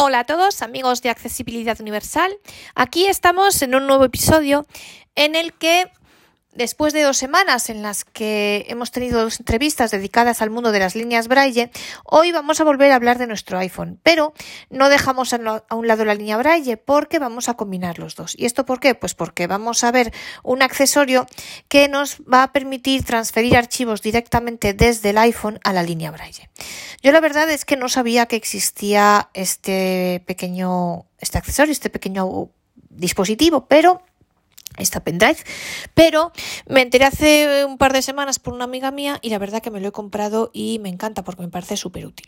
Hola a todos, amigos de Accesibilidad Universal. Aquí estamos en un nuevo episodio en el que Después de dos semanas en las que hemos tenido dos entrevistas dedicadas al mundo de las líneas Braille, hoy vamos a volver a hablar de nuestro iPhone, pero no dejamos a un lado la línea Braille porque vamos a combinar los dos. ¿Y esto por qué? Pues porque vamos a ver un accesorio que nos va a permitir transferir archivos directamente desde el iPhone a la línea Braille. Yo la verdad es que no sabía que existía este pequeño, este accesorio, este pequeño dispositivo, pero esta pendrive, pero me enteré hace un par de semanas por una amiga mía y la verdad que me lo he comprado y me encanta porque me parece súper útil.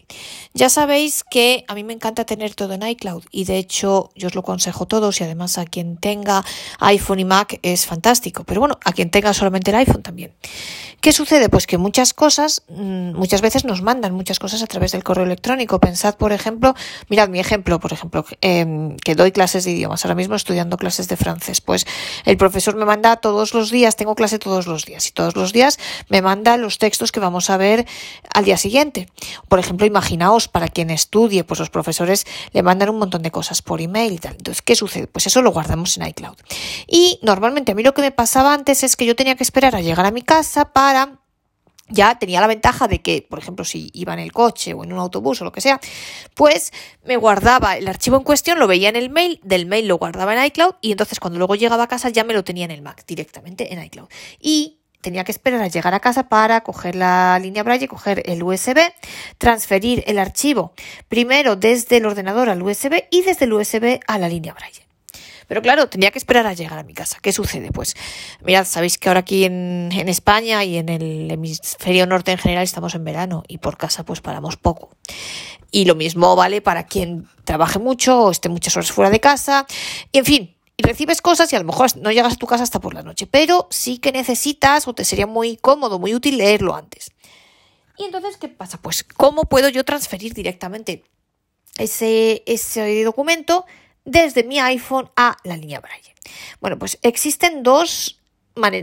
Ya sabéis que a mí me encanta tener todo en iCloud y de hecho yo os lo aconsejo todos y además a quien tenga iPhone y Mac es fantástico, pero bueno, a quien tenga solamente el iPhone también. ¿Qué sucede? Pues que muchas cosas, mm, muchas veces nos mandan muchas cosas a través del correo electrónico. Pensad, por ejemplo, mirad mi ejemplo, por ejemplo, em, que doy clases de idiomas, ahora mismo estudiando clases de francés. Pues el profesor me manda todos los días, tengo clase todos los días, y todos los días me manda los textos que vamos a ver al día siguiente. Por ejemplo, imaginaos, para quien estudie, pues los profesores le mandan un montón de cosas por email y tal. Entonces, ¿qué sucede? Pues eso lo guardamos en iCloud. Y normalmente a mí lo que me pasaba antes es que yo tenía que esperar a llegar a mi casa para ya tenía la ventaja de que, por ejemplo, si iba en el coche o en un autobús o lo que sea, pues me guardaba el archivo en cuestión, lo veía en el mail, del mail lo guardaba en iCloud y entonces cuando luego llegaba a casa ya me lo tenía en el Mac directamente en iCloud. Y tenía que esperar a llegar a casa para coger la línea Braille, coger el USB, transferir el archivo primero desde el ordenador al USB y desde el USB a la línea Braille. Pero claro, tenía que esperar a llegar a mi casa. ¿Qué sucede? Pues mirad, sabéis que ahora aquí en, España y en el hemisferio norte en general estamos en verano y por casa pues paramos poco. Y lo mismo vale para quien trabaje mucho o esté muchas horas fuera de casa. Y en fin, y recibes cosas y a lo mejor no llegas a tu casa hasta por la noche, pero sí que necesitas o te sería muy cómodo, muy útil leerlo antes. Y entonces, ¿qué pasa? Pues, ¿cómo puedo yo transferir directamente ese, ese documento desde mi iPhone a la línea Braille. Bueno, pues existen dos,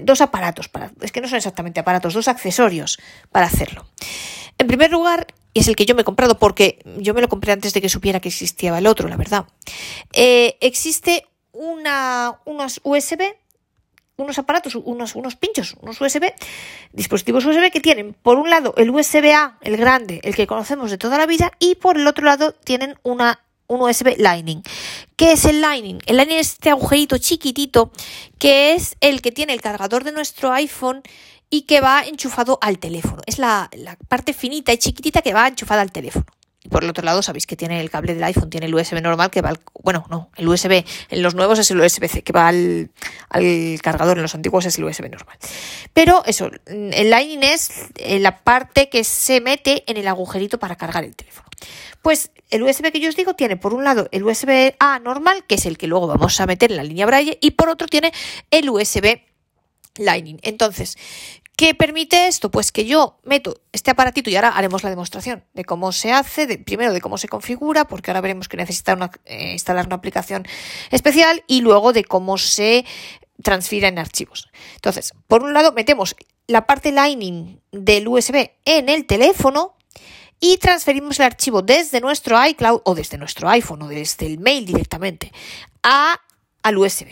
dos aparatos, para, es que no son exactamente aparatos, dos accesorios para hacerlo. En primer lugar, y es el que yo me he comprado porque yo me lo compré antes de que supiera que existía el otro, la verdad. Eh, existe una, USB, unos aparatos, unos, unos pinchos, unos USB, dispositivos USB que tienen por un lado el USB A, el grande, el que conocemos de toda la vida, y por el otro lado tienen una un USB Lightning. ¿Qué es el Lightning? El Lightning es este agujerito chiquitito que es el que tiene el cargador de nuestro iPhone y que va enchufado al teléfono. Es la, parte finita y chiquitita que va enchufada al teléfono. Y por el otro lado, sabéis que tiene el cable del iPhone, tiene el USB normal que va al. Bueno, no, el USB. En los nuevos es el USB-C que va al, al, cargador, en los antiguos es el USB normal. Pero eso, el Lightning es eh, la parte que se mete en el agujerito para cargar el teléfono. Pues el USB que yo os digo tiene por un lado el USB A normal, que es el que luego vamos a meter en la línea Braille, y por otro tiene el USB Lightning. Entonces, ¿Qué permite esto? Pues que yo meto este aparatito y ahora haremos la demostración de cómo se hace, de, primero de cómo se configura, porque ahora veremos que necesita eh, instalar una aplicación especial y luego de cómo se transfieren en archivos. Entonces, por un lado metemos la parte Lightning del USB en el teléfono y transferimos el archivo desde nuestro iCloud o desde nuestro iPhone o desde el mail directamente a, al USB.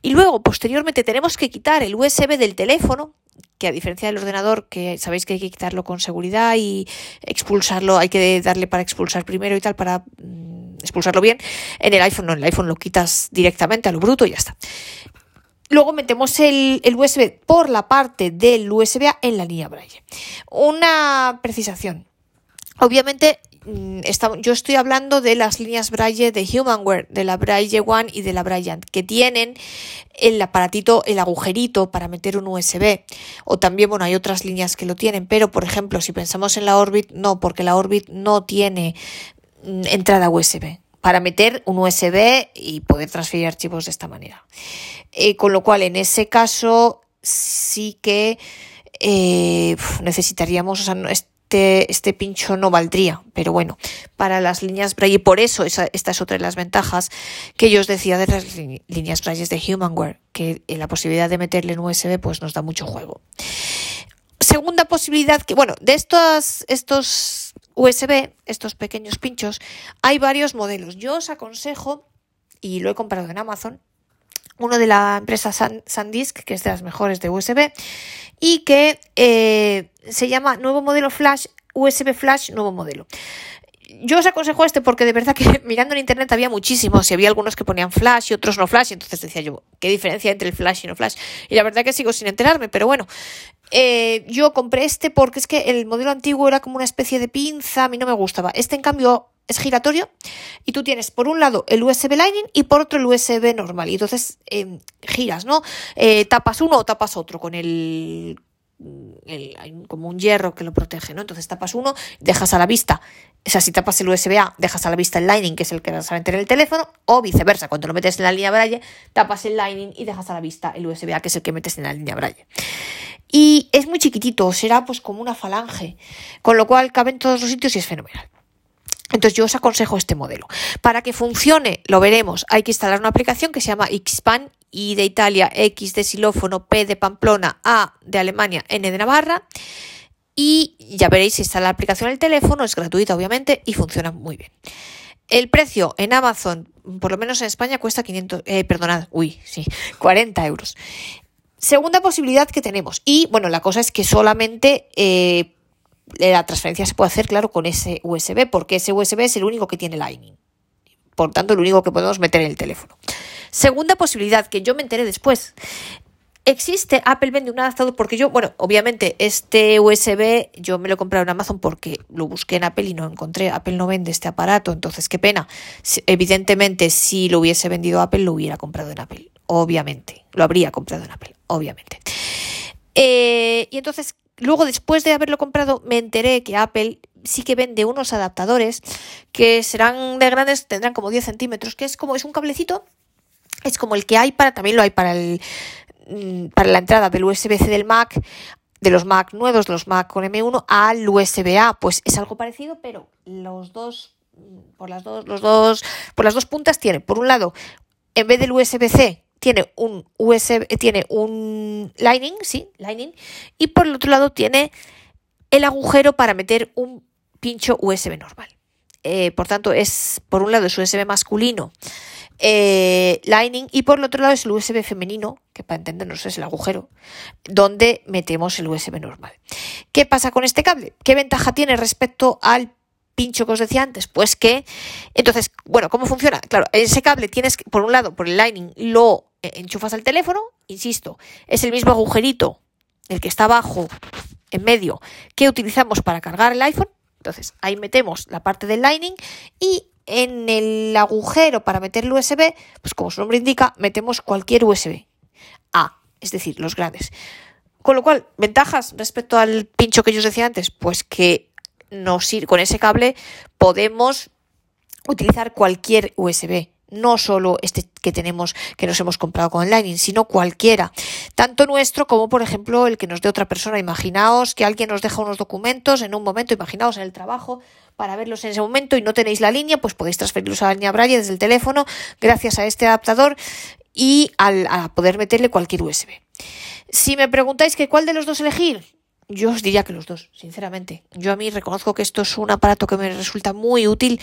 Y luego, posteriormente, tenemos que quitar el USB del teléfono, que a diferencia del ordenador, que sabéis que hay que quitarlo con seguridad y expulsarlo, hay que darle para expulsar primero y tal, para mm, expulsarlo bien. En el iPhone no, en el iPhone lo quitas directamente a lo bruto y ya está. Luego metemos el, el, USB por la parte del USB en la línea Braille. Una precisación. Obviamente, mm, yo estoy hablando de las líneas Braille de Humanware, de la Braille One y de la Bryant, que tienen el aparatito, el agujerito para meter un USB. O también, bueno, hay otras líneas que lo tienen, pero por ejemplo, si pensamos en la Orbit, no, porque la Orbit no tiene mm, entrada USB para meter un USB y poder transferir archivos de esta manera. Eh, con lo cual, en ese caso, sí que eh, necesitaríamos, o sea, este, este, pincho no valdría. Pero bueno, para las líneas Braille, por eso esta es otra de las ventajas que yo os decía de las líneas Braille de Humanware, que la posibilidad de meterle en USB pues nos da mucho juego. Segunda posibilidad que, bueno, de estos, estos USB, estos pequeños pinchos, hay varios modelos. Yo os aconsejo, y lo he comprado en Amazon, uno de la empresa SanDisk, que es de las mejores de USB, y que eh, se llama nuevo modelo Flash, USB Flash nuevo modelo. Yo os aconsejo este porque de verdad que mirando en internet había muchísimos y había algunos que ponían flash y otros no flash, y entonces decía yo, ¿qué diferencia entre el flash y no flash? Y la verdad que sigo sin enterarme, pero bueno, eh, yo compré este porque es que el modelo antiguo era como una especie de pinza, a mí no me gustaba. Este en cambio es giratorio y tú tienes por un lado el USB Lightning y por otro el USB normal. Y entonces em, giras, ¿no? Eh, tapas uno o tapas otro con el, el, como un hierro que lo protege, ¿no? Entonces tapas uno, dejas a la vista, o sea, si tapas el USB A, dejas a la vista el Lightning, que es el que vas a meter en el teléfono, o viceversa, cuando lo metes en la línea Braille, tapas el Lightning y dejas a la vista el USB A, que es el que metes en la línea Braille. Y es muy chiquitito, será pues como una falange, con lo cual cabe en todos los sitios y es fenomenal. Entonces yo os aconsejo este modelo. Para que funcione, lo veremos, hay que instalar una aplicación que se llama Xpan y de Italia, X de xilófono, P de Pamplona, A de Alemania, N de Navarra. Y ya veréis, si instala la aplicación en el teléfono, es gratuita obviamente y funciona muy bien. El precio en Amazon, por lo menos en España, cuesta 500, eh, perdonad, uy, sí, 40 euros. Segunda posibilidad que tenemos. Y bueno, la cosa es que solamente eh, la transferencia se puede hacer, claro, con ese USB, porque ese USB es el único que tiene Lightning. Por tanto, el único que podemos meter en el teléfono. Segunda posibilidad, que yo me enteré después. Existe, Apple vende un adaptador porque yo, bueno, obviamente este USB yo me lo he comprado en Amazon porque lo busqué en Apple y no encontré. Apple no vende este aparato, entonces qué pena. Evidentemente, si lo hubiese vendido Apple, lo hubiera comprado en Apple obviamente. Lo habría comprado en Apple, obviamente. Eh, y entonces, luego después de haberlo comprado, me enteré que Apple sí que vende unos adaptadores que serán de grandes, tendrán como 10 centímetros, que es como, es un cablecito, es como el que hay para, también lo hay para el mm, para la entrada del USB-C del Mac, de los Mac nuevos, de los Mac con M1 al USB-A, pues es algo parecido, pero los dos por las dos los dos por las dos puntas tiene por un lado en vez del USB-C tiene un USB, eh, tiene un Lightning, sí, Lightning, y por el otro lado tiene el agujero para meter un pincho USB normal. Eh, por tanto, es por un lado es USB masculino eh, Lightning y por el otro lado es el USB femenino, que para entendernos es el agujero, donde metemos el USB normal. ¿Qué pasa con este cable? ¿Qué ventaja tiene respecto al pincho que os decía antes? Pues que, entonces, bueno, ¿cómo funciona? Claro, ese cable tienes que, por un lado, por el Lightning, lo enchufas al teléfono, insisto, es el mismo agujerito, el que está abajo, en medio, que utilizamos para cargar el iPhone. Entonces, ahí metemos la parte del Lightning y en el agujero para meter el USB, pues como su nombre indica, metemos cualquier USB A, es decir, los grandes. Con lo cual, ventajas respecto al pincho que yo os decía antes, pues que nos, con ese cable podemos utilizar cualquier USB no solo este que tenemos, que nos hemos comprado con Lightning, sino cualquiera, tanto nuestro como por ejemplo el que nos dé otra persona. Imaginaos que alguien nos deja unos documentos en un momento, imaginaos en el trabajo, para verlos en ese momento y no tenéis la línea, pues podéis transferirlos a la línea Braille desde el teléfono gracias a este adaptador y al, a poder meterle cualquier USB. Si me preguntáis que cuál de los dos elegir, yo os diría que los dos, sinceramente. Yo a mí reconozco que esto es un aparato que me resulta muy útil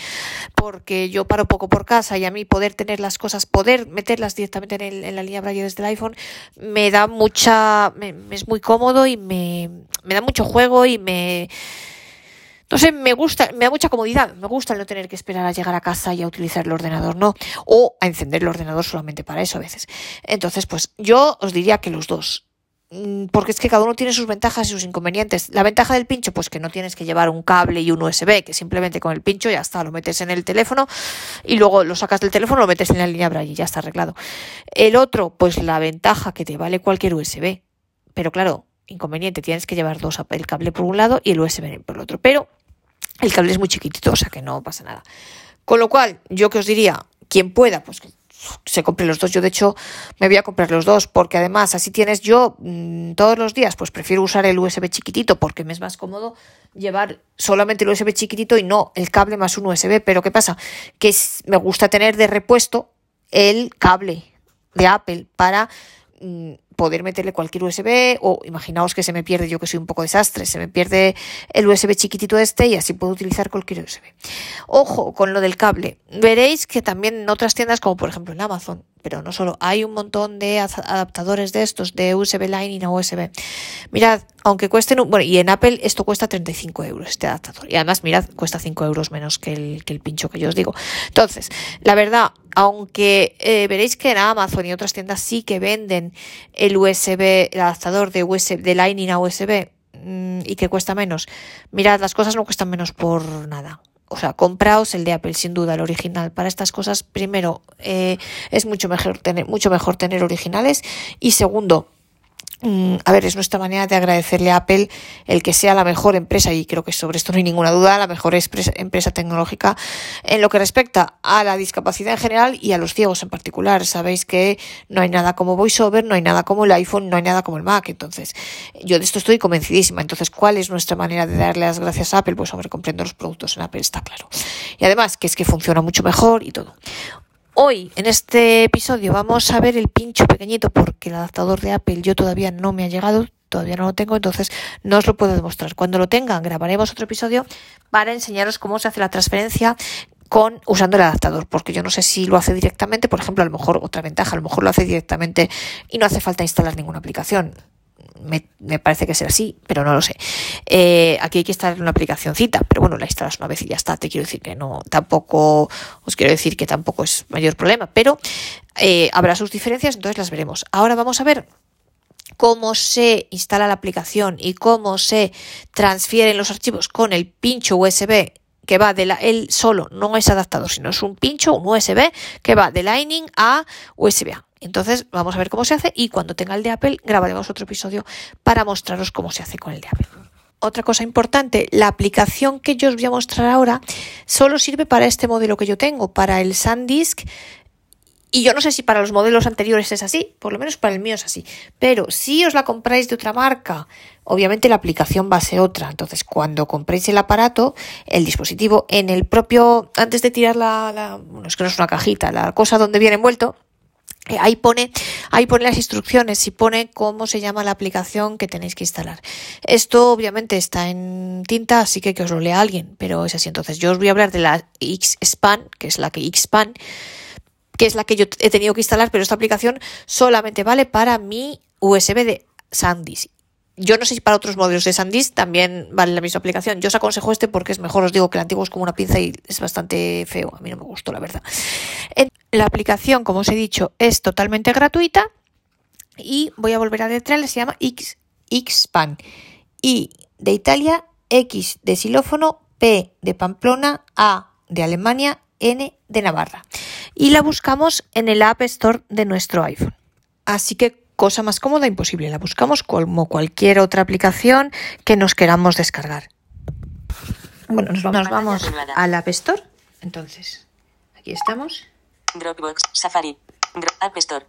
porque yo paro poco por casa y a mí poder tener las cosas, poder meterlas directamente en, la línea Braille desde el iPhone, me da mucha, me, es muy cómodo y me, me da mucho juego y me, no sé, me gusta, me da mucha comodidad, me gusta el no tener que esperar a llegar a casa y a utilizar el ordenador, no, o a encender el ordenador solamente para eso a veces. Entonces, pues yo os diría que los dos. Mm, porque es que cada uno tiene sus ventajas y sus inconvenientes. La ventaja del pincho, pues que no tienes que llevar un cable y un USB, que simplemente con el pincho ya está, lo metes en el teléfono y luego lo sacas del teléfono, lo metes en la línea Braille y ya está arreglado. El otro, pues la ventaja que te vale cualquier USB. Pero claro, inconveniente, tienes que llevar dos, el cable por un lado y el USB por el otro. Pero el cable es muy chiquitito, o sea que no pasa nada. Con lo cual, yo que os diría, quien pueda, pues se compre los dos. Yo, de hecho, me voy a comprar los dos porque además así tienes yo mm, todos los días, pues prefiero usar el USB chiquitito porque me es más cómodo llevar solamente el USB chiquitito y no el cable más un USB. Pero ¿qué pasa? Que me gusta tener de repuesto el cable de Apple para mm, poder meterle cualquier USB o imaginaos que se me pierde, yo que soy un poco desastre, se me pierde el USB chiquitito este y así puedo utilizar cualquier USB. Ojo con lo del cable. Veréis que también en otras tiendas, como por ejemplo en Amazon, pero no solo, hay un montón de adaptadores de estos, de USB Lightning a USB. Mirad, aunque cuesten, bueno, y en Apple esto cuesta 35 euros, este adaptador. Y además, mirad, cuesta 5 euros menos que el, que el pincho que yo os digo. Entonces, la verdad, aunque eh, veréis que en Amazon y otras tiendas sí que venden el USB, el adaptador de USB, de Lightning a USB, mm, y que cuesta menos. Mirad, las cosas no cuestan menos por nada o sea, compraos el de Apple, sin duda, el original. Para estas cosas, primero, eh, es mucho mejor tener, mucho mejor tener originales. Y segundo, a ver, es nuestra manera de agradecerle a Apple el que sea la mejor empresa, y creo que sobre esto no hay ninguna duda, la mejor empresa tecnológica en lo que respecta a la discapacidad en general y a los ciegos en particular. Sabéis que no hay nada como VoiceOver, no hay nada como el iPhone, no hay nada como el Mac. Entonces, yo de esto estoy convencidísima. Entonces, ¿cuál es nuestra manera de darle las gracias a Apple? Pues, hombre, comprendo los productos en Apple, está claro. Y además, que es que funciona mucho mejor y todo. Hoy, en este episodio, vamos a ver el pincho pequeñito porque el adaptador de Apple yo todavía no me ha llegado, todavía no lo tengo, entonces no os lo puedo demostrar. Cuando lo tengan, grabaremos otro episodio para enseñaros cómo se hace la transferencia con usando el adaptador, porque yo no sé si lo hace directamente, por ejemplo, a lo mejor otra ventaja, a lo mejor lo hace directamente y no hace falta instalar ninguna aplicación me, parece que será así, pero no lo sé. Eh, aquí hay que instalar una aplicacióncita, pero bueno, la instalas una vez y ya está. Te quiero decir que no, tampoco, os quiero decir que tampoco es mayor problema, pero eh, habrá sus diferencias, entonces las veremos. Ahora vamos a ver cómo se instala la aplicación y cómo se transfieren los archivos con el pincho USB que va de la, él solo, no es adaptador, sino es un pincho, un USB que va de Lightning a USB A. Entonces vamos a ver cómo se hace y cuando tenga el de Apple grabaremos otro episodio para mostraros cómo se hace con el de Apple. Otra cosa importante, la aplicación que yo os voy a mostrar ahora solo sirve para este modelo que yo tengo, para el SanDisk. Y yo no sé si para los modelos anteriores es así, por lo menos para el mío es así. Pero si os la compráis de otra marca, obviamente la aplicación va a ser otra. Entonces, cuando compréis el aparato, el dispositivo, en el propio, antes de tirar la, la bueno, es que no es una cajita, la cosa donde viene envuelto, ahí pone, ahí pone las instrucciones y pone cómo se llama la aplicación que tenéis que instalar. Esto obviamente está en tinta, así que que os lo lea alguien, pero es así. Entonces yo os voy a hablar de la Xspan, que es la que Xspan, que es la que yo he tenido que instalar, pero esta aplicación solamente vale para mi USB de SanDisk yo no sé si para otros modelos de SanDisk también vale la misma aplicación. Yo os aconsejo este porque es mejor. Os digo que el antiguo es como una pinza y es bastante feo. A mí no me gustó, la verdad. La aplicación, como os he dicho, es totalmente gratuita. Y voy a volver a detrás, se llama X, Xpan. I de Italia, X de xilófono, P de Pamplona, A de Alemania, N de Navarra. Y la buscamos en el App Store de nuestro iPhone. Así que cosa más cómoda imposible. La buscamos como cualquier otra aplicación que nos queramos descargar. Bueno, nos vamos, nos vamos al App Store. Entonces, aquí estamos. Dropbox, Safari, App Store.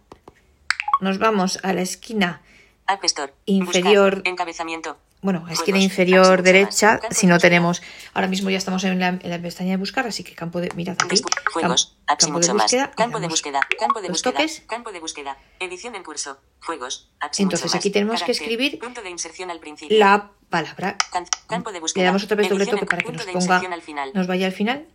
Nos vamos a la esquina App Store. inferior. encabezamiento bueno, esquina inferior derecha, si no tenemos, ahora mismo ya estamos en la, en la, pestaña de buscar, así que campo de, mirad aquí, juegos, campo, de búsqueda, campo de búsqueda, campo de búsqueda, toques. campo de búsqueda, edición en curso, juegos, entonces aquí tenemos que escribir punto de inserción al principio. la palabra, campo de búsqueda, le damos otra vez doble toque para que nos ponga, nos vaya al final.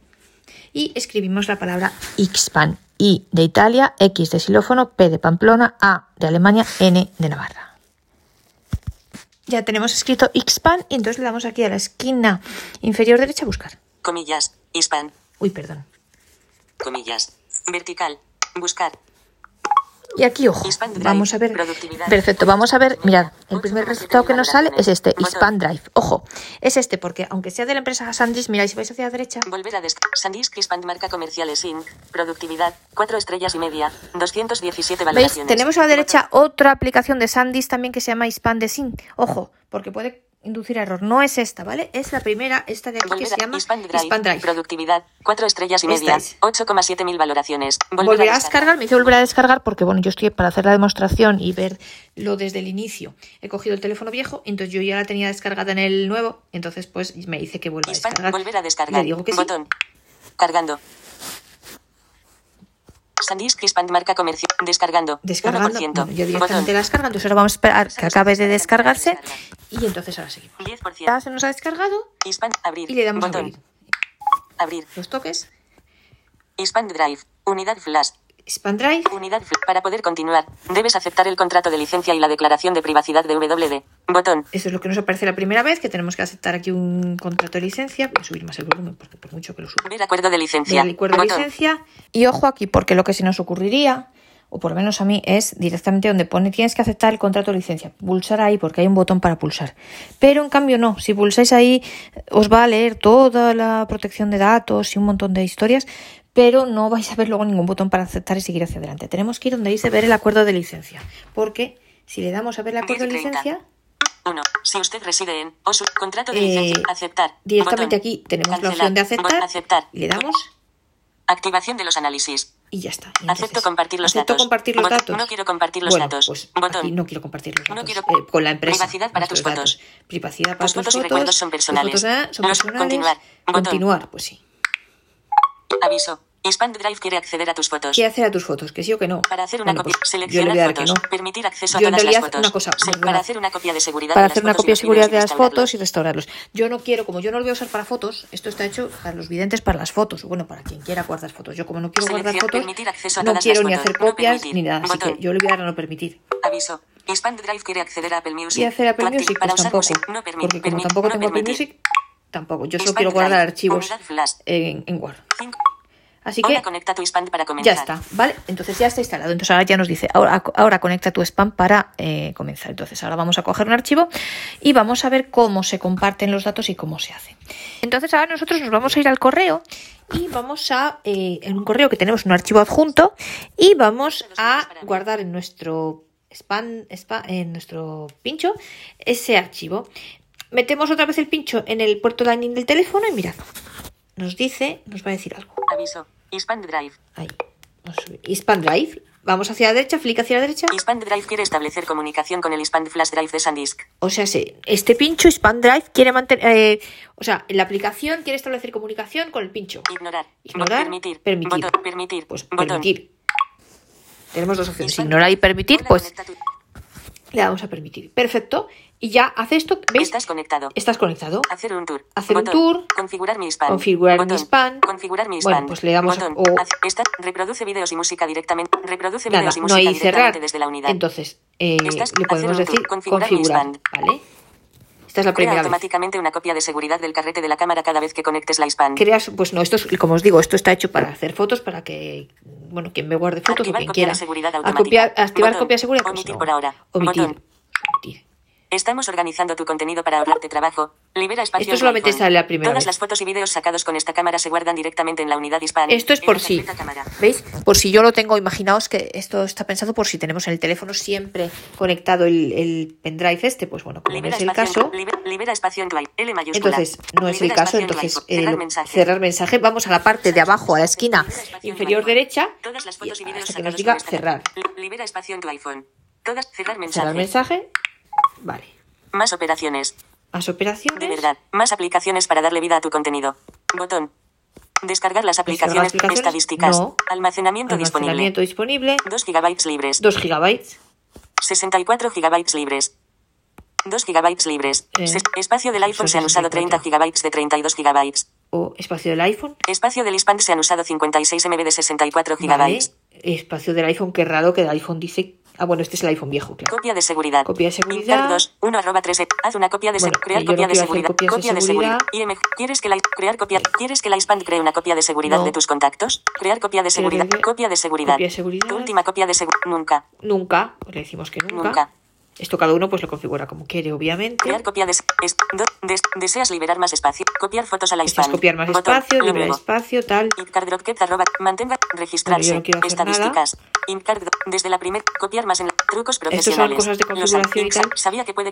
Y escribimos la palabra Xpan, I de Italia, X de xilófono, P de Pamplona, A de Alemania, N de Navarra ya tenemos escrito Xpan y entonces le damos aquí a la esquina inferior derecha a buscar. Comillas, Xpan. Uy, perdón. Comillas. Vertical. Buscar. Y aquí, ojo, vamos a ver. Perfecto, vamos a ver. Mirad, el primer resultado que nos sale es este, Expand Drive. Ojo, es este, porque aunque sea de la empresa SanDisk, mirad, si vais hacia la derecha. Volver a SanDisk Expand marca comerciales Inc. Productividad, 4 estrellas y media, 217 valoraciones. ¿Veis? Tenemos a la derecha otra aplicación de SanDisk también que se llama Expand de Sync. Ojo, porque puede inducir error. No es esta, ¿vale? Es la primera, esta de aquí que se llama Drive. Productividad, 4 estrellas y media, 8,7 mil valoraciones. Volver, a descargar. Me dice volver a descargar porque, bueno, yo estoy para hacer la demostración y verlo desde el inicio. He cogido el teléfono viejo, entonces yo ya la tenía descargada en el nuevo, entonces pues me dice que vuelva a descargar. Volver a descargar. Le digo que Botón. Cargando. SanDisk Expand marca comercial. Descargando. Descargando. 1%. Bueno, yo directamente Botón. la descarga, entonces ahora vamos a esperar que acabe de descargarse y entonces ahora seguimos. 10%. Ya se nos ha descargado Expand. Abrir. y le damos Botón. abrir. Abrir. Los toques. Expand Drive. Unidad Flash. Expand Drive. Unidad. Para poder continuar, debes aceptar el contrato de licencia y la declaración de privacidad de WD. Botón. Eso es lo que nos aparece la primera vez, que tenemos que aceptar aquí un contrato de licencia. Voy a subir más el volumen porque por mucho que lo suba. Ver acuerdo de licencia. del acuerdo de licencia. Y ojo aquí, porque lo que se nos ocurriría, o por lo menos a mí, es directamente donde pone tienes que aceptar el contrato de licencia. Pulsar ahí porque hay un botón para pulsar. Pero en cambio no, si pulsáis ahí os va a leer toda la protección de datos y un montón de historias, pero no vais a ver luego ningún botón para aceptar y seguir hacia adelante. Tenemos que ir donde dice ver el acuerdo de licencia, porque si le damos a ver el acuerdo de 10:30. licencia, 1. Si usted reside en o su contrato de Eh, licencia. Aceptar. directamente Botón. aquí tenemos la Cancelar. opción de aceptar, Aceptar. y le damos Activación de los análisis. y ya está. Y Acepto compartir los acepto datos. compartir los Botón. datos. No quiero compartir los Bueno, datos. Pues Botón. aquí no quiero compartir los No datos. quiero- eh, con la empresa. Privacidad para tus nuestros fotos. datos. Privacidad para Tus tus fotos y fotos. recuerdos son Tus personales. fotos, ah, son Los- personales. continuar. Botón. Continuar, pues sí. Aviso. Expand Drive quiere acceder a tus fotos. ¿Qué hacer a tus fotos? ¿Que sí o que no? Para hacer una Bueno, copia, pues seleccionar a fotos. no. Permitir acceso a Yo en todas las fotos. una cosa, Se- para hacer una copia de seguridad Para de hacer las una copia de seguridad de las fotos y restaurarlos. Yo no quiero, como yo no los voy a usar para fotos, esto está hecho para los videntes, para las fotos. Bueno, para quien quiera guardar fotos. Yo como no quiero guardar fotos, permitir acceso a no quiero ni hacer copias ni nada. Así Botón. que yo le voy a dar a no permitir. Aviso. Expand Drive quiere acceder a Apple Music. Y hacer Apple Music, para pues usar tampoco. No Porque como tampoco tengo Apple. Music, tampoco. Yo solo quiero guardar archivos en, en Word. Así Ahora que conecta tu Expand para comenzar. ya está, ¿vale? Entonces ya está instalado. Entonces ahora ya nos dice, ahora, ahora conecta tu spam para eh, comenzar. Entonces ahora vamos a coger un archivo y vamos a ver cómo se comparten los datos y cómo se hace. Entonces ahora nosotros nos vamos a ir al correo y vamos a, eh, en un correo que tenemos un archivo adjunto y vamos a guardar en nuestro spam, spam en nuestro pincho ese archivo. Metemos otra vez el pincho en el puerto Lightning del teléfono y mirad, nos dice, nos va a decir algo. Aviso. Expand Drive. Ahí. Vamos a subir. Expand Drive. Vamos hacia la derecha, flick hacia la derecha. Expand Drive quiere establecer comunicación con el Expand Flash Drive de SanDisk. O sea, sí, este pincho Expand Drive quiere mantener. eh, o sea, la aplicación quiere establecer comunicación con el pincho. Ignorar. Ignorar, Permitir. permitir. Botón. Permitir. Pues Botón. permitir. Tenemos dos opciones: ignorar y permitir. Pues le damos a permitir. Perfecto. Y ya hace esto. ¿Veis? Estás conectado. Estás conectado. Hacer un tour. Hacer un Botón. tour. Configurar mi spam. Configurar mi Botón. spam. Configurar mi Bueno, spam. pues le damos a- Botón. o- esta- reproduce vídeos y música directamente. Reproduce Nada, vídeos y no música hay directamente cerrar. desde la unidad. Entonces, eh, Estás- le podemos un decir tour. Configurar mi configurar. ¿Vale? Esta es la Crea primera vez. automáticamente una copia de seguridad del carrete de la cámara cada vez que conectes la spam. creas, pues no, esto es, como os digo, esto está hecho para hacer fotos, para que, bueno, quien me guarde fotos Activar o quien quiera. seguridad A automática. copiar- activar Botón. copia de seguridad. pues Omitir no. por ahora. Omitir. Omitir. Estamos organizando tu contenido para ahorrarte trabajo. Libera espacio. Esto en solamente sale la primera Todas vez. las fotos y vídeos sacados con esta cámara se guardan directamente en la unidad hispana. Esto es En por si, cámara. ¿veis? Por si yo lo tengo, imaginaos que esto está pensado por si tenemos en el teléfono siempre conectado el, el pendrive este, pues bueno, como no es el en caso, liber- libera espacio en tu L mayúscula. entonces no es el caso, en entonces eh, cerrar mensaje. cerrar mensaje, vamos a la parte de abajo, a la esquina en inferior derecha, Todas las fotos y y vídeos hasta que nos sacados diga con esta cerrar. Libera espacio en tu iPhone. Todas cerrar mensaje. cerrar mensaje, vale. Más operaciones. Más operaciones. De verdad. Más aplicaciones para darle vida a tu contenido. Botón. Descargar las aplicaciones, aplicaciones? estadísticas. No. Almacenamiento, Almacenamiento disponible. disponible. 2 gigabytes libres. 2 gigabytes. 64 gigabytes libres. 2 gigabytes libres. Eh, espacio del iPhone se han usado 30 64. gigabytes de 32 gigabytes. O espacio del iPhone. Espacio del iSpan se han usado 56 MB de 64 Vale. gigabytes. Espacio del iPhone, qué raro que el iPhone dice. Ah, bueno, este es el iPhone viejo, claro. Copia de seguridad. Copia de seguridad. Incar 2, 1 arroba 3. Haz una copia de Bueno, seguridad. Crear copia no de seguridad. copias de Copia de seguridad. seguridad. IMG. ¿Quieres que la crear copia? ¿Quieres que la iSpan cree una copia de seguridad No. de tus contactos? Crear copia de seguridad. Copia de seguridad. copia de seguridad. Tu última copia de seguridad. Nunca. Nunca, pues le decimos que nunca. Nunca. Esto cada uno pues lo configura como quiere, obviamente. Crear copia des- deseas liberar más espacio. Copiar fotos a la iSpan. copiar más Botón. espacio, liberar espacio, tal. Arroba, mantenga, registrarse, Bueno, no estadísticas, Incard, desde la primer, copiar más en la, trucos son profesionales. cosas de Los configuración y Insa- tal. Sabía que puede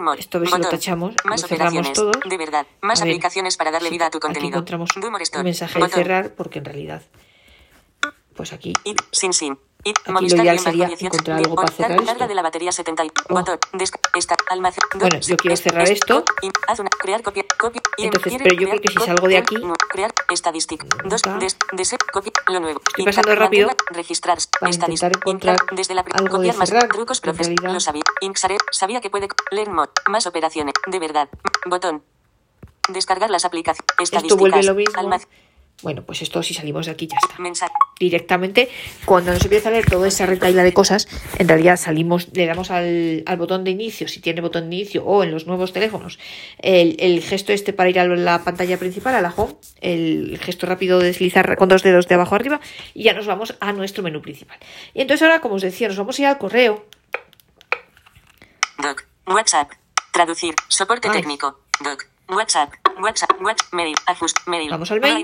more, Esto ves si lo tachamos, más lo operaciones, todos. de verdad, más A ver, aplicaciones para darle sí, vida a tu Aquí contenido. encontramos un mensaje de cerrar porque en realidad, pues aquí sin sin, Aquí lo ideal sería 18, encontrar algo para cerrar esto. de la batería 70. y- Oh. Botón. Desca- esta- almacén. Bueno, yo quiero cerrar es- esto. Entonces, pero yo creo que si salgo de aquí-. Estoy pasando rápido para intentar encontrar algo de cerrar, trucos Lo sabía. Sabía que puede. Learn mod. Más operaciones. De verdad. Botón. Descargar las aplicaciones. Esto Estadísticas. vuelve lo mismo. Bueno, pues esto si salimos de aquí ya está. Mensaje. Directamente, cuando nos empieza a leer toda esa retaila de cosas, en realidad salimos, le damos al, al botón de inicio, si tiene botón de inicio, o en los nuevos teléfonos, el, el gesto este para ir a la pantalla principal, a la home, el gesto rápido de deslizar con dos dedos de abajo arriba, y ya nos vamos a nuestro menú principal. Y entonces ahora, como os decía, nos vamos a ir al correo. Doc. WhatsApp. Traducir. Soporte Ay. técnico. Doc. WhatsApp. WhatsApp. WhatsApp. Mail. Ajust. Mail. Vamos al mail.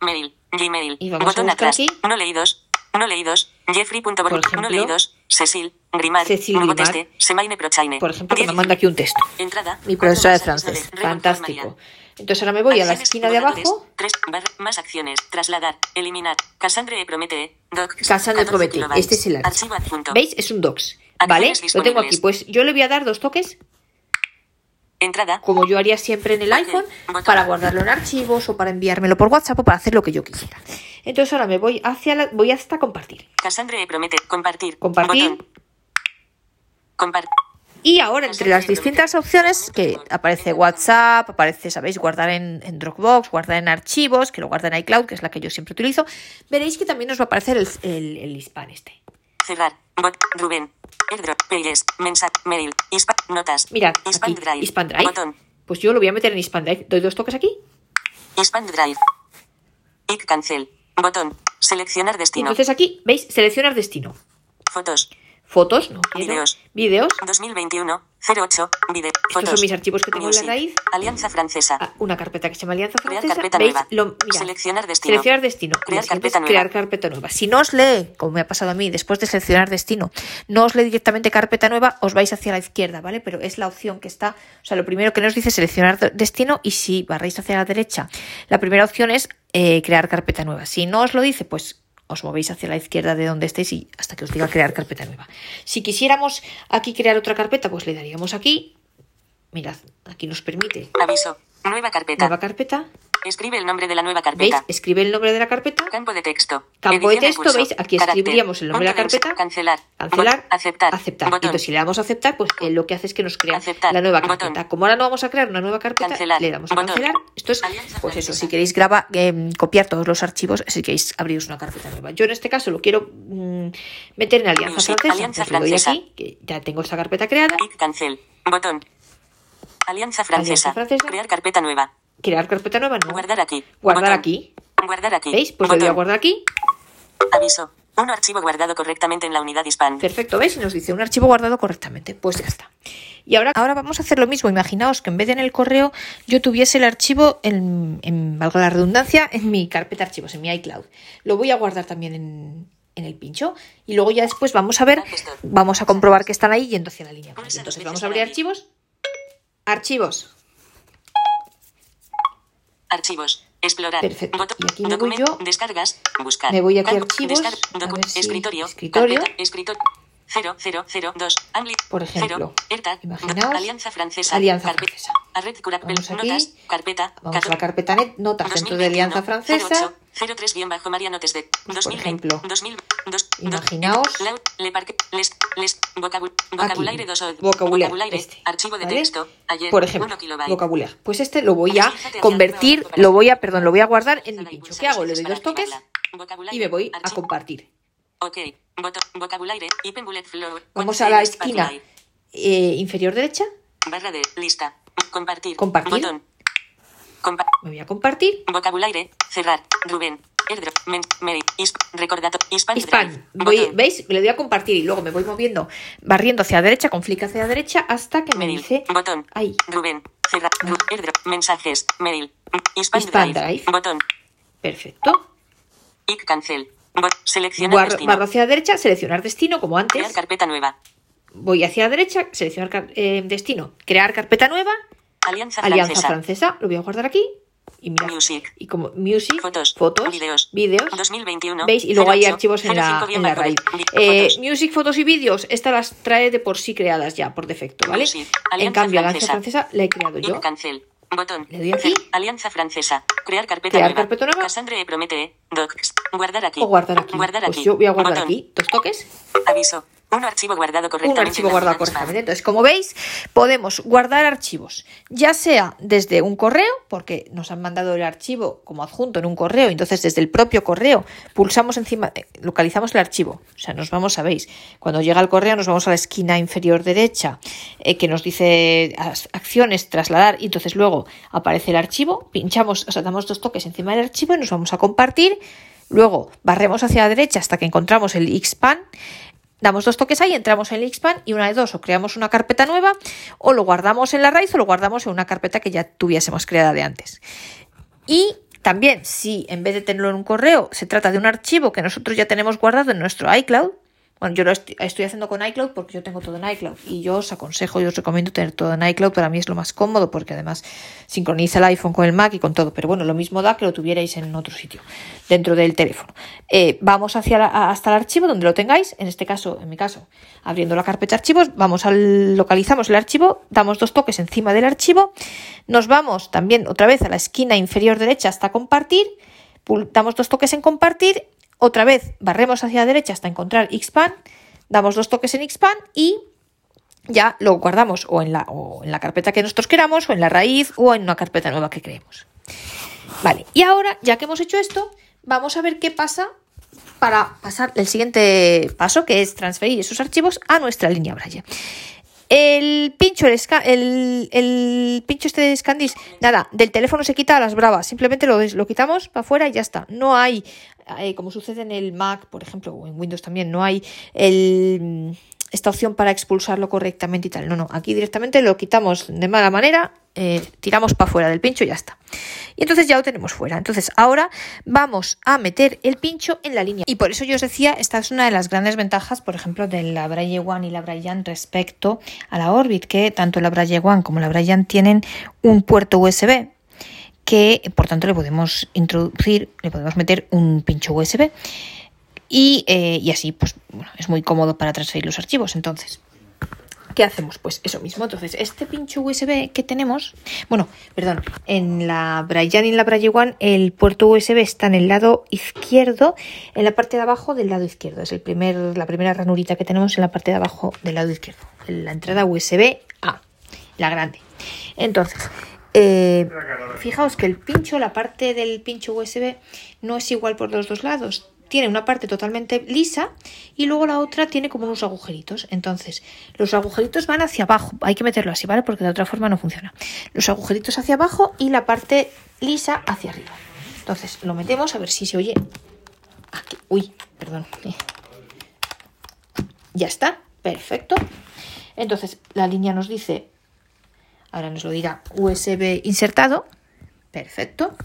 Mail. Gmail. Y vamos a Botón buscar atrás. aquí. No leídos. No leídos. Jeffrey.borg. No leídos. Cecil. Grimard. Cecil Nuevo Grimard. teste. Semaine Prochaine. Por ejemplo, que me manda aquí un texto. Entrada. Mi profesora de francés. Fantástico. Entonces ahora me voy a la Acciones, esquina de abajo. Tres barra, más acciones. Trasladar. Eliminar. Cassandre Promete. Doc. Cassandra 14 Promete. Este es el archivo. ¿Veis? Es un docs. ¿Vale? Acciones Lo tengo aquí. Pues yo le voy a dar dos toques, Entrada. como yo haría siempre en el iPhone, para guardarlo en archivos o para enviármelo por WhatsApp o para hacer lo que yo quisiera. Entonces ahora me voy hacia la, voy hasta compartir. Cassandre Promete. Compartir. Compartir. Compartir. Y ahora entre las distintas opciones que aparece WhatsApp, aparece, sabéis, guardar en, en Dropbox, guardar en archivos, que lo guarda en iCloud, que es la que yo siempre utilizo, veréis que también nos va a aparecer el, el, el ISPAN este. Cerrar. Bot. Rubén. Mail. Notas. Ispan aquí, Drive. Ispan Drive. Botón. Pues yo lo voy a meter en ISPAN Drive. Doy dos toques aquí. Ispan Drive. Ic Cancel. Botón. Seleccionar Y destino. entonces aquí, ¿veis? Seleccionar destino. Fotos. Fotos, no. Videos. Videos. 2021. 08. Video. Estos son mis archivos que tengo en la raíz. Alianza Francesa. Ah, una carpeta que se llama Alianza Crear Francesa. carpeta ¿Veis? nueva. Lo-. Seleccionar destino. Seleccionar destino. Crear carpeta nueva. Crear carpeta nueva. Si no os lee, como me ha pasado a mí, después de seleccionar destino, no os lee directamente carpeta nueva, os vais hacia la izquierda, ¿vale? Pero es la opción que está, o sea, lo primero que nos dice es seleccionar de- destino y si barréis hacia la derecha, la primera opción es eh, crear carpeta nueva. Si no os lo dice, pues os movéis hacia la izquierda de donde estéis y hasta que os diga crear carpeta nueva. Si quisiéramos aquí crear otra carpeta, pues le daríamos aquí. Mirad, aquí nos permite Aviso. Nueva carpeta. nueva carpeta. Escribe el nombre de la nueva ¿Veis? carpeta. Escribe el nombre de la carpeta. Campo de texto. Campo de Edición texto. ¿veis? Aquí Carácter. escribiríamos el nombre de la carpeta. Cancelar. Cancelar, Bot- Aceptar. aceptar. Botón. entonces si le damos a aceptar, pues eh, lo que hace es que nos crea Aceptar. la nueva Botón. carpeta. Como ahora no vamos a crear una nueva carpeta, Cancelar. le damos a Botón. cancelar. Esto es, pues eso, si queréis grabar, eh, copiar todos los archivos, si queréis abriros una carpeta nueva. Yo en este caso lo quiero mm, meter en Alianza Music, Francesa. Alianza Pues le doy aquí, que ya tengo esta carpeta creada. Cancel. Botón. Alianza francesa. francesa. Crear carpeta nueva. Crear carpeta nueva, no. Guardar aquí. Guardar Botón. aquí. Guardar aquí. ¿Veis? Pues le voy a Botón. guardar aquí. Aviso. Un archivo guardado correctamente en la unidad hispan. Perfecto, ¿veis? Y nos dice un archivo guardado correctamente. Pues ya está. Y ahora, ahora vamos a hacer lo mismo. Imaginaos que en vez de en el correo yo tuviese el archivo, en, en valga la redundancia, en mi carpeta archivos, en mi iCloud. Lo voy a guardar también en, en el pincho. Y luego ya después vamos a ver, vamos a comprobar que están ahí yendo hacia la línea. Entonces vamos a abrir archivos. Archivos. Archivos. Explorar. Perfecto. Botón. Y aquí me voy yo. Descargas. Buscar. Me voy aquí a archivos, a docu- ver si- escritorio. escritorio. Carpeta. Escritorio. 0002. Amli. Por ejemplo, imaginaos, Alianza Francesa. Alianza Francesa. Vamos aquí, Notas. Carpeta. Vamos a la carpeta net, notas dentro de Alianza 2021, Francesa. 08, 03 guion bajo María Notes de 2020, ejemplo, 2000, dos- imaginaos- dos- lau- le parque, les, les, vocabu- vocabulaire dos o- vocabulaire, este, archivo de texto, ayer, Por ejemplo, 1 kilobyte. vocabulaire. Pues este lo voy a convertir, lo voy a, perdón, lo voy a guardar en mi pincho. ¿Qué hago? Le doy dos toques y me voy a compartir. Ok, botón, vocabulaire, Ipen Bullet Flow, Vamos a la esquina eh, inferior derecha, Barra de lista. Compartir. Compartir. Botón. Compa- me voy a compartir. vocabulaire. Cerrar. Rubén. Airdrop. Men. Recordato. Hispan. Voy. ¿Veis? Le doy a compartir y luego me voy moviendo, barriendo hacia la derecha, con flick hacia la derecha, hasta que me dice Botón. ahí. Rubén. Cerrar. Ru- Airdrop. Mensajes. Mail. Hispan, Hispan Drive. Drive. Botón. Perfecto. Ic cancel. Seleccionar destino. hacia la derecha, seleccionar destino, como Crear antes. carpeta nueva. Voy hacia la derecha, seleccionar eh, destino, crear carpeta nueva, Alianza Alianza francesa. Francesa, lo voy a guardar aquí. Y mira, Music. y como music, Fotos. fotos, Videos. vídeos, 2021. ¿Veis? Y luego hay 08, archivos en la, 05 en la raíz. Eh, music, fotos y vídeos, estas las trae de por sí creadas ya, por defecto, ¿vale? Music. En cambio, Alianza Francesa. La he creado yo. Cancel. Botón. Le doy aquí. Alianza Francesa. Crear carpeta Crear nueva. carpeta nueva. Cassandra e Promete. Docs. Guardar aquí. O guardar aquí. Guardar Pues aquí. yo voy a guardar Botón. aquí dos toques. Aviso. Un archivo guardado correctamente. un archivo guardado correctamente. Entonces, como veis, podemos guardar archivos, ya sea desde un correo, porque nos han mandado el archivo como adjunto en un correo, entonces desde el propio correo pulsamos encima, eh, localizamos el archivo, o sea, nos vamos, sabéis, cuando llega el correo nos vamos a la esquina inferior derecha eh, que nos dice acciones, trasladar, y entonces luego aparece el archivo, pinchamos, o sea, damos dos toques encima del archivo y nos vamos a compartir. Luego barremos hacia la derecha hasta que encontramos el XPAN. Damos dos toques ahí, entramos en el Xpan y una de dos, o creamos una carpeta nueva, o lo guardamos en la raíz o lo guardamos en una carpeta que ya tuviésemos creada de antes. Y también, si en vez de tenerlo en un correo, se trata de un archivo que nosotros ya tenemos guardado en nuestro iCloud, bueno, yo lo estoy, haciendo con iCloud porque yo tengo todo en iCloud y yo os aconsejo y os recomiendo tener todo en iCloud, para mí es lo más cómodo porque además sincroniza el iPhone con el Mac y con todo, pero bueno, lo mismo da que lo tuvierais en otro sitio, dentro del teléfono. Eh, vamos hacia hasta el archivo donde lo tengáis, en este caso, en mi caso, abriendo la carpeta archivos, vamos al localizamos el archivo, damos dos toques encima del archivo, nos vamos también otra vez a la esquina inferior derecha hasta compartir, damos dos toques en compartir, otra vez barremos hacia la derecha hasta encontrar Xpan, damos dos toques en Xpan y ya lo guardamos o en, la, en la carpeta que nosotros queramos, o en la raíz, o en una carpeta nueva que creemos. Vale, y ahora, ya que hemos hecho esto, vamos a ver qué pasa para pasar el siguiente paso, que es transferir esos archivos a nuestra línea Braille. El pincho, el, el pincho este de Scandis, nada, del teléfono se quita a las bravas, simplemente lo, lo quitamos para afuera y ya está. No hay, eh, como sucede en el Mac, por ejemplo, o en Windows también, no hay el, esta opción para expulsarlo correctamente y tal. No, no, aquí directamente lo quitamos de mala manera, eh, tiramos para afuera del pincho y ya está. Y entonces ya lo tenemos fuera. Entonces ahora vamos a meter el pincho en la línea. Y por eso yo os decía, esta es una de las grandes ventajas, por ejemplo, de la Braille One y la Braille Jan respecto a la Orbit, que tanto la Braille One como la Braille Jan tienen un puerto USB que por tanto le podemos introducir, le podemos meter un pincho USB y, eh, y así pues bueno, es muy cómodo para transferir los archivos. Entonces, ¿Qué hacemos? Pues eso mismo. Entonces, este pincho USB que tenemos, bueno, perdón, en la Braille y en la Braille One, el puerto USB está en el lado izquierdo, en la parte de abajo del lado izquierdo. Es el primer, la primera ranurita que tenemos en la parte de abajo del lado izquierdo. La entrada USB A, la grande. Entonces, eh, fijaos que el pincho, la parte del pincho USB, no es igual por los dos lados tiene una parte totalmente lisa y luego la otra tiene como unos agujeritos. Entonces, los agujeritos van hacia abajo. Hay que meterlo así, ¿vale? Porque de otra forma no funciona. Los agujeritos hacia abajo y la parte lisa hacia arriba. Entonces, lo metemos a ver si se oye. Uy, perdón. Ya está. Perfecto. Entonces, la línea nos dice, ahora nos lo dirá, USB insertado. Perfecto.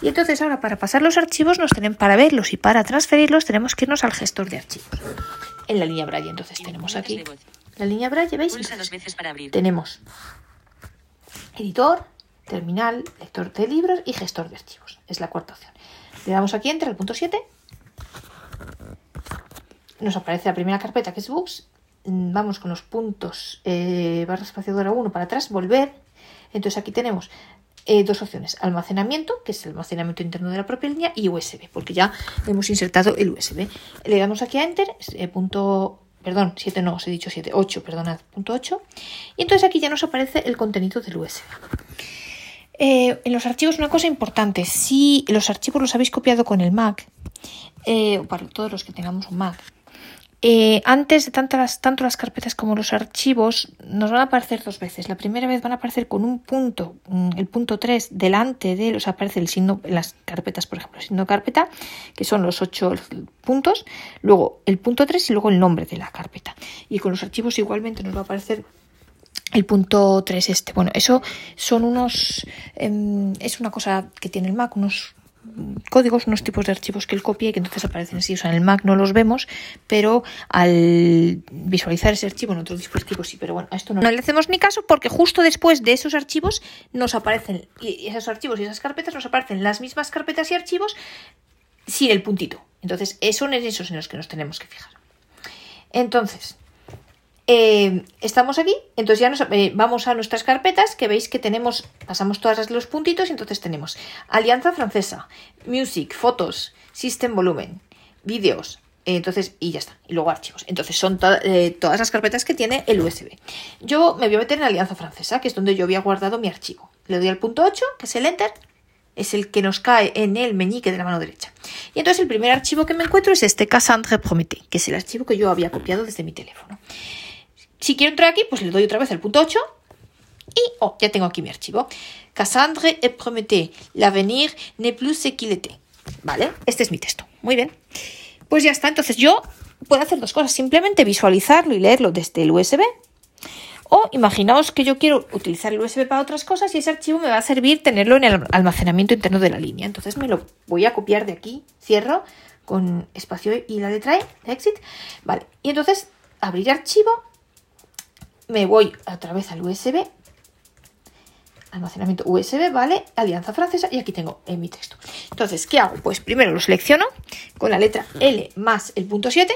Y entonces ahora para pasar los archivos, nos tienen, para verlos y para transferirlos, tenemos que irnos al gestor de archivos. En la línea Braille. Entonces tenemos aquí la línea Braille, ¿veis? Pulsa dos veces para abrir. Tenemos editor, terminal, lector de libros y gestor de archivos. Es la cuarta opción. Le damos aquí Enter al punto 7. Nos aparece la primera carpeta que es Books. Vamos con los puntos eh, barra espaciadora 1 para atrás, volver. Entonces aquí tenemos eh, dos opciones, almacenamiento, que es el almacenamiento interno de la propia línea, y USB, porque ya hemos insertado el USB. Le damos aquí a Enter, eh, punto, perdón, 7 no, os he dicho 7, 8, perdonad, punto 8, y entonces aquí ya nos aparece el contenido del USB. En los archivos una cosa importante, si los archivos los habéis copiado con el Mac, para todos los que tengamos un Mac, eh, antes de tanto las, tanto las carpetas como los archivos nos van a aparecer dos veces. La primera vez van a aparecer con un punto, mm, el punto 3, delante de o sea, aparece el signo las carpetas, por ejemplo, el signo carpeta, que son los ocho puntos, luego el punto 3 y luego el nombre de la carpeta. Y con los archivos igualmente nos va a aparecer el punto 3 este. Bueno, eso son unos... em, es una cosa que tiene el Mac, unos códigos, unos tipos de archivos que él copia y que entonces aparecen así. O sea, en el Mac no los vemos, pero al visualizar ese archivo en otro dispositivo sí. Pero bueno, a esto no, le hacemos ni caso porque justo después de esos archivos nos aparecen, y esos archivos y esas carpetas nos aparecen las mismas carpetas y archivos sin el puntito. Entonces, son esos en los que nos tenemos que fijar. Entonces, eh, estamos aquí, entonces ya nos, eh, vamos a nuestras carpetas, que veis que tenemos, pasamos todas los puntitos y entonces tenemos Alianza Francesa, Music, Fotos, System Volumen, Vídeos, eh, entonces, y ya está, y luego archivos. Entonces son todas las carpetas que tiene el USB. Yo me voy a meter en Alianza Francesa, que es donde yo había guardado mi archivo. Le doy al punto 8, que es el Enter, es el que nos cae en el meñique de la mano derecha. Y entonces el primer archivo que me encuentro es este Cassandre Prométhée, que es el archivo que yo había copiado desde mi teléfono. Si quiero entrar aquí, pues le doy otra vez al punto 8 y oh, ya tengo aquí mi archivo. Cassandre et Prométhée, l'avenir n'est plus ce qu'il était. ¿Vale? Este es mi texto. Muy bien. Pues ya está. Entonces yo puedo hacer dos cosas. Simplemente visualizarlo y leerlo desde el USB. O imaginaos que yo quiero utilizar el USB para otras cosas y ese archivo me va a servir tenerlo en el almacenamiento interno de la línea. Entonces me lo voy a copiar de aquí. Cierro con espacio y la letra E, exit. Vale. Y entonces abrir archivo me voy otra vez al USB, almacenamiento USB, ¿vale? Alianza Francesa y aquí tengo en mi texto. Entonces, ¿qué hago? Pues primero lo selecciono con la letra L más el punto 7.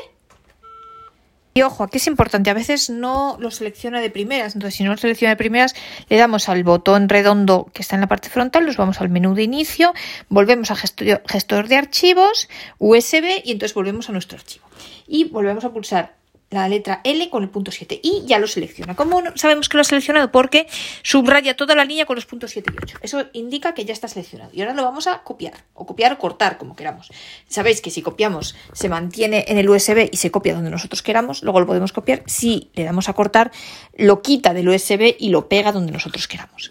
Y ojo, aquí es importante, a veces no lo selecciona de primeras, entonces si no lo selecciona de primeras, le damos al botón redondo que está en la parte frontal, nos vamos al menú de inicio, volvemos a gestor, gestor de archivos, USB y entonces volvemos a nuestro archivo. Y volvemos a pulsar la letra L con el punto 7 y ya lo selecciona. ¿Cómo sabemos que lo ha seleccionado? Porque subraya toda la línea con los puntos 7 y 8. Eso indica que ya está seleccionado. Y ahora lo vamos a copiar o copiar o cortar como queramos. Sabéis que si copiamos se mantiene en el USB y se copia donde nosotros queramos, luego lo podemos copiar. Si le damos a cortar, lo quita del USB y lo pega donde nosotros queramos.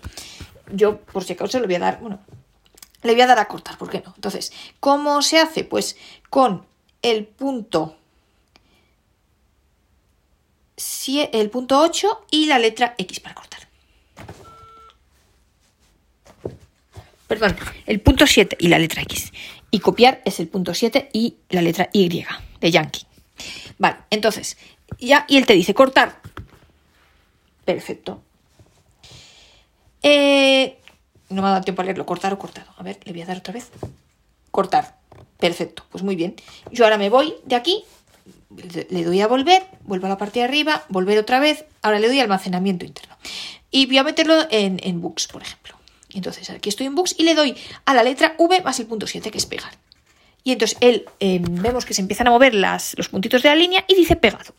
Yo, por si acaso, le voy a dar, bueno, le voy a dar a cortar, ¿por qué no? Entonces, ¿cómo se hace? Pues con el punto el punto 8 y la letra X para cortar. Perdón, el punto 7 y la letra X. Y copiar es el punto 7 y la letra Y de Yankee. Vale, entonces, ya, y él te dice cortar. Perfecto. Eh, no me ha dado tiempo a leerlo, cortar o cortado. A ver, le voy a dar otra vez. Cortar. Perfecto, pues muy bien. Yo ahora me voy de aquí le doy a volver, vuelvo a la parte de arriba, volver otra vez, ahora le doy almacenamiento interno. Y voy a meterlo en, en Books, por ejemplo. Entonces aquí estoy en Books y le doy a la letra V más el punto 7, que es pegar. Y entonces él em, vemos que se empiezan a mover las, los puntitos de la línea y dice pegado.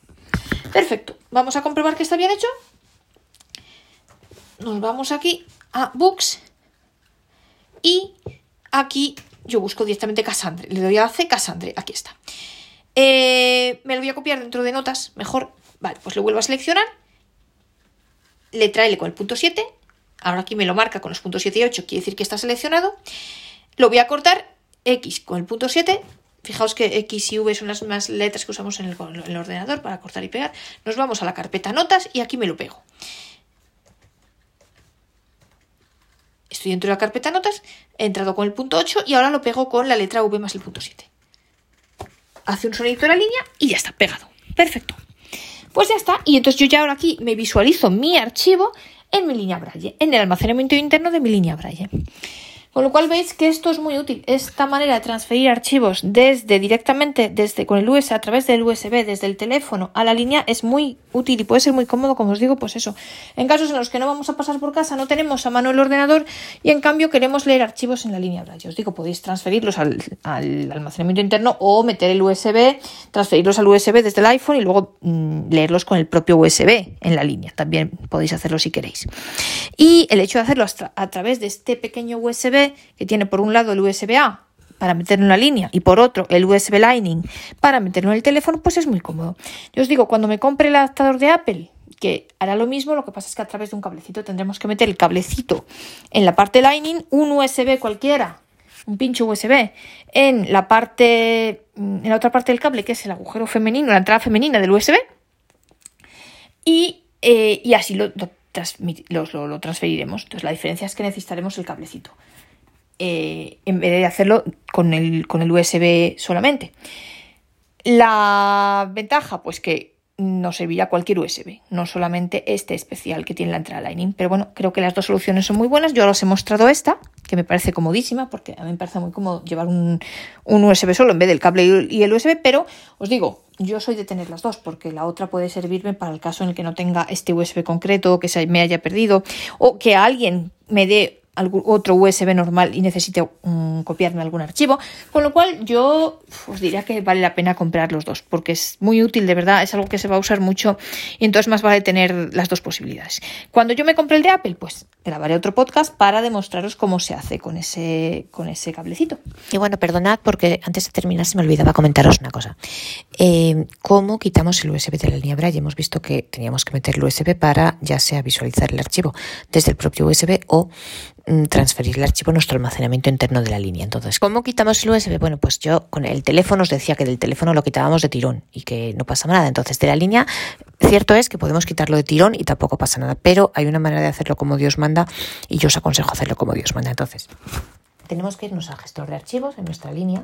Perfecto. Vamos a comprobar que está bien hecho. Nos vamos aquí a Books y aquí yo busco directamente Cassandre. Le doy a C Cassandre. Aquí está. Eh, me lo voy a copiar dentro de notas, mejor. Vale, pues lo vuelvo a seleccionar. Letra L con el punto 7. Ahora aquí me lo marca con los puntos 7 y 8, quiere decir que está seleccionado. Lo voy a cortar X con el punto 7. Fijaos que X y V son las mismas letras que usamos en el, en el ordenador para cortar y pegar. Nos vamos a la carpeta notas y aquí me lo pego. Estoy dentro de la carpeta notas, he entrado con el punto 8 y ahora lo pego con la letra V más el punto 7 hace un sonido de la línea y ya está pegado. Perfecto. Pues ya está. Y entonces yo ya ahora aquí me visualizo mi archivo en mi línea Braille, en el almacenamiento interno de mi línea Braille. Con lo cual veis que esto es muy útil. Esta manera de transferir archivos desde directamente desde con el USB a través del USB desde el teléfono a la línea es muy útil y puede ser muy cómodo, como os digo, pues eso. En casos en los que no vamos a pasar por casa, no tenemos a mano el ordenador y en cambio queremos leer archivos en la línea Braille. Os digo, podéis transferirlos al, almacenamiento interno o meter el USB, transferirlos al USB desde el iPhone y luego mm, leerlos con el propio USB en la línea. También podéis hacerlo si queréis. Y el hecho de hacerlo a través de este pequeño USB que tiene por un lado el USB-A para meterlo en la línea y por otro el USB Lightning para meterlo en el teléfono, pues es muy cómodo. Yo os digo, cuando me compre el adaptador de Apple, que hará lo mismo, lo que pasa es que a través de un cablecito tendremos que meter el cablecito en la parte Lightning, un USB cualquiera, un pincho USB, en la parte, en la otra parte del cable, que es el agujero femenino, la entrada femenina del USB, y, eh, así lo, lo, lo transferiremos. Entonces la diferencia es que necesitaremos el cablecito. Eh, en vez de hacerlo con el, con el USB solamente. La ventaja, pues que nos servirá cualquier USB, no solamente este especial que tiene la entrada Lightning. Pero bueno, creo que las dos soluciones son muy buenas. Yo ahora os he mostrado esta, que me parece comodísima, porque a mí me parece muy cómodo llevar un, un USB solo en vez del cable y el USB, pero os digo, yo soy de tener las dos, porque la otra puede servirme para el caso en el que no tenga este USB concreto, que se me haya perdido, o que alguien me dé otro USB normal y necesite mm, copiarme algún archivo. Con lo cual yo os diría que vale la pena comprar los dos porque es muy útil, de verdad, es algo que se va a usar mucho y entonces más vale tener las dos posibilidades. Cuando yo me compré el de Apple, pues grabaré otro podcast para demostraros cómo se hace con ese, con ese cablecito. Y bueno, perdonad porque antes de terminar se me olvidaba comentaros una cosa. Eh, ¿Cómo quitamos el USB de la línea Braille? Hemos visto que teníamos que meter el USB para ya sea visualizar el archivo desde el propio USB o transferir el archivo a nuestro almacenamiento interno de la línea. Entonces, ¿cómo quitamos el USB? Bueno, pues yo con el teléfono os decía que del teléfono lo quitábamos de tirón y que no pasaba nada. Entonces, de la línea, cierto es que podemos quitarlo de tirón y tampoco pasa nada, pero hay una manera de hacerlo como Dios manda y yo os aconsejo hacerlo como Dios manda. Entonces, tenemos que irnos al gestor de archivos en nuestra línea.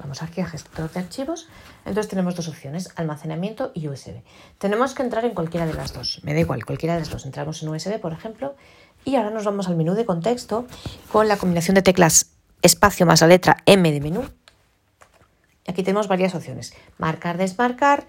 Vamos aquí a gestor de archivos. Entonces tenemos dos opciones, almacenamiento y USB. Tenemos que entrar en cualquiera de las dos. Me da igual, cualquiera de las dos. Entramos en USB, por ejemplo, y ahora nos vamos al menú de contexto con la combinación de teclas espacio más la letra M de menú. Aquí tenemos varias opciones. Marcar, desmarcar,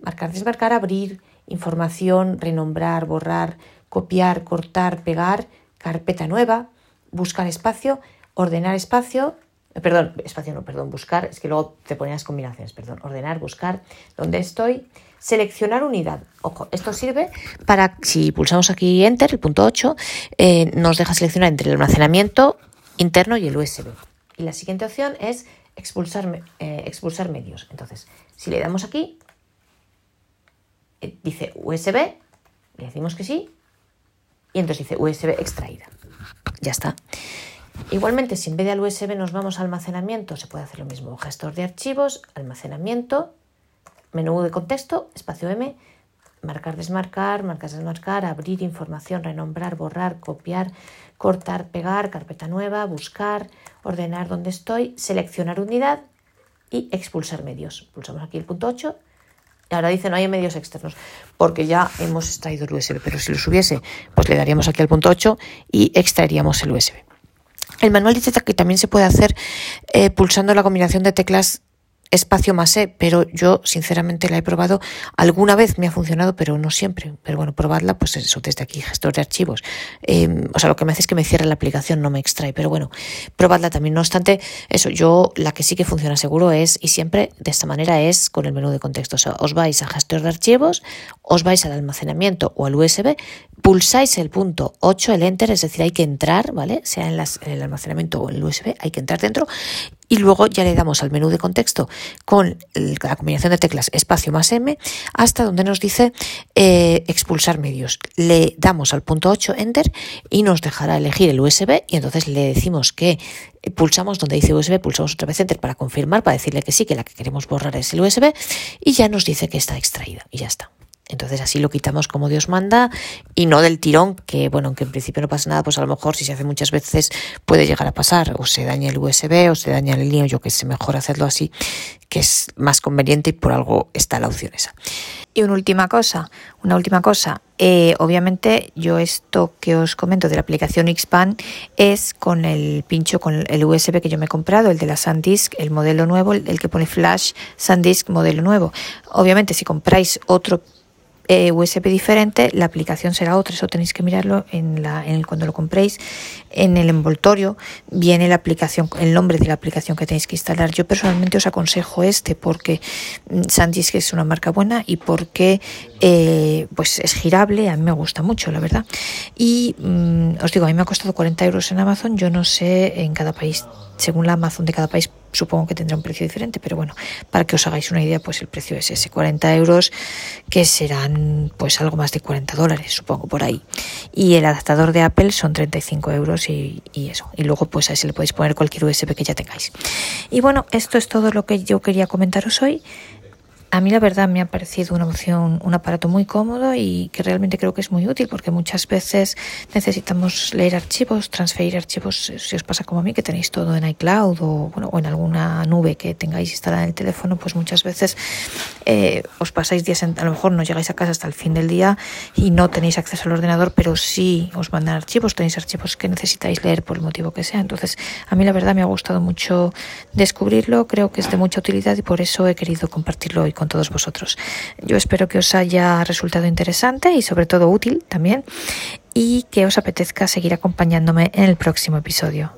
marcar, desmarcar, abrir, información, renombrar, borrar, copiar, cortar, pegar, carpeta nueva, buscar espacio, ordenar espacio, perdón, espacio no, perdón, buscar, es que luego te ponías combinaciones, perdón, ordenar, buscar, dónde estoy, Seleccionar unidad. Ojo, esto sirve para, si pulsamos aquí Enter, el punto 8, eh, nos deja seleccionar entre el almacenamiento interno y el USB. Y la siguiente opción es expulsar, eh, expulsar medios. Entonces, si le damos aquí, eh, dice USB, le decimos que sí, y entonces dice USB extraída. Ya está. Igualmente, si en vez de al USB nos vamos a almacenamiento, se puede hacer lo mismo. Gestor de archivos, almacenamiento, menú de contexto, espacio M, marcar, desmarcar, marcar, desmarcar, abrir información, renombrar, borrar, copiar, cortar, pegar, carpeta nueva, buscar, ordenar donde estoy, seleccionar unidad y expulsar medios. Pulsamos aquí el punto 8. Y ahora dice no hay medios externos, porque ya hemos extraído el USB, pero si lo subiese, pues le daríamos aquí al punto 8 y extraeríamos el USB. El manual dice que también se puede hacer eh, pulsando la combinación de teclas espacio más E, pero yo sinceramente la he probado alguna vez, me ha funcionado, pero no siempre. Pero bueno, probadla, pues eso, desde aquí, gestor de archivos. Em, o sea, lo que me hace es que me cierre la aplicación, no me extrae, pero bueno, probadla también. No obstante, eso, yo la que sí que funciona seguro es, y siempre de esta manera es con el menú de contexto. O sea, os vais a gestor de archivos, os vais al almacenamiento o al USB, pulsáis el punto 8, el enter, es decir, hay que entrar, ¿vale? Sea en, las, el almacenamiento o en el USB, hay que entrar dentro y luego ya le damos al menú de contexto con la combinación de teclas espacio más M hasta donde nos dice eh, expulsar medios. Le damos al punto 8 enter y nos dejará elegir el USB y entonces le decimos que pulsamos donde dice USB, pulsamos otra vez enter para confirmar, para decirle que sí, que la que queremos borrar es el USB y ya nos dice que está extraída y ya está. Entonces así lo quitamos como Dios manda y no del tirón, que bueno, aunque en principio no pasa nada, pues a lo mejor si se hace muchas veces puede llegar a pasar, o se daña el USB o se daña el línea, yo que sé, mejor hacerlo así, que es más conveniente y por algo está la opción esa. Y una última cosa, una última cosa, eh, obviamente yo esto que os comento de la aplicación Xpan es con el pincho, con el USB que yo me he comprado, el de la SanDisk, el modelo nuevo, el que pone Flash SanDisk modelo nuevo. Obviamente si compráis otro eh, USB diferente, la aplicación será otra. Eso tenéis que mirarlo en, la, en el, cuando lo compréis. En el envoltorio viene la aplicación, el nombre de la aplicación que tenéis que instalar. Yo personalmente os aconsejo este porque mm, SanDisk es una marca buena y porque eh, pues es girable. A mí me gusta mucho, la verdad. Y mm, os digo, a mí me ha costado 40 euros en Amazon. Yo no sé en cada país según la Amazon de cada país supongo que tendrá un precio diferente, pero bueno, para que os hagáis una idea, pues el precio es ese, 40 euros, que serán pues algo más de 40 dólares, supongo, por ahí. Y el adaptador de Apple son 35 euros y, y eso. Y luego pues ahí se le podéis poner cualquier USB que ya tengáis. Y bueno, esto es todo lo que yo quería comentaros hoy. A mí la verdad me ha parecido una opción, un aparato muy cómodo y que realmente creo que es muy útil porque muchas veces necesitamos leer archivos, transferir archivos, si os pasa como a mí que tenéis todo en iCloud o, bueno, o en alguna nube que tengáis instalada en el teléfono, pues muchas veces eh, os pasáis días, a lo mejor no llegáis a casa hasta el fin del día y no tenéis acceso al ordenador, pero sí os mandan archivos, tenéis archivos que necesitáis leer por el motivo que sea. Entonces, a mí la verdad me ha gustado mucho descubrirlo, creo que es de mucha utilidad y por eso he querido compartirlo hoy con todos vosotros. Yo espero que os haya resultado interesante y sobre todo útil también y que os apetezca seguir acompañándome en el próximo episodio.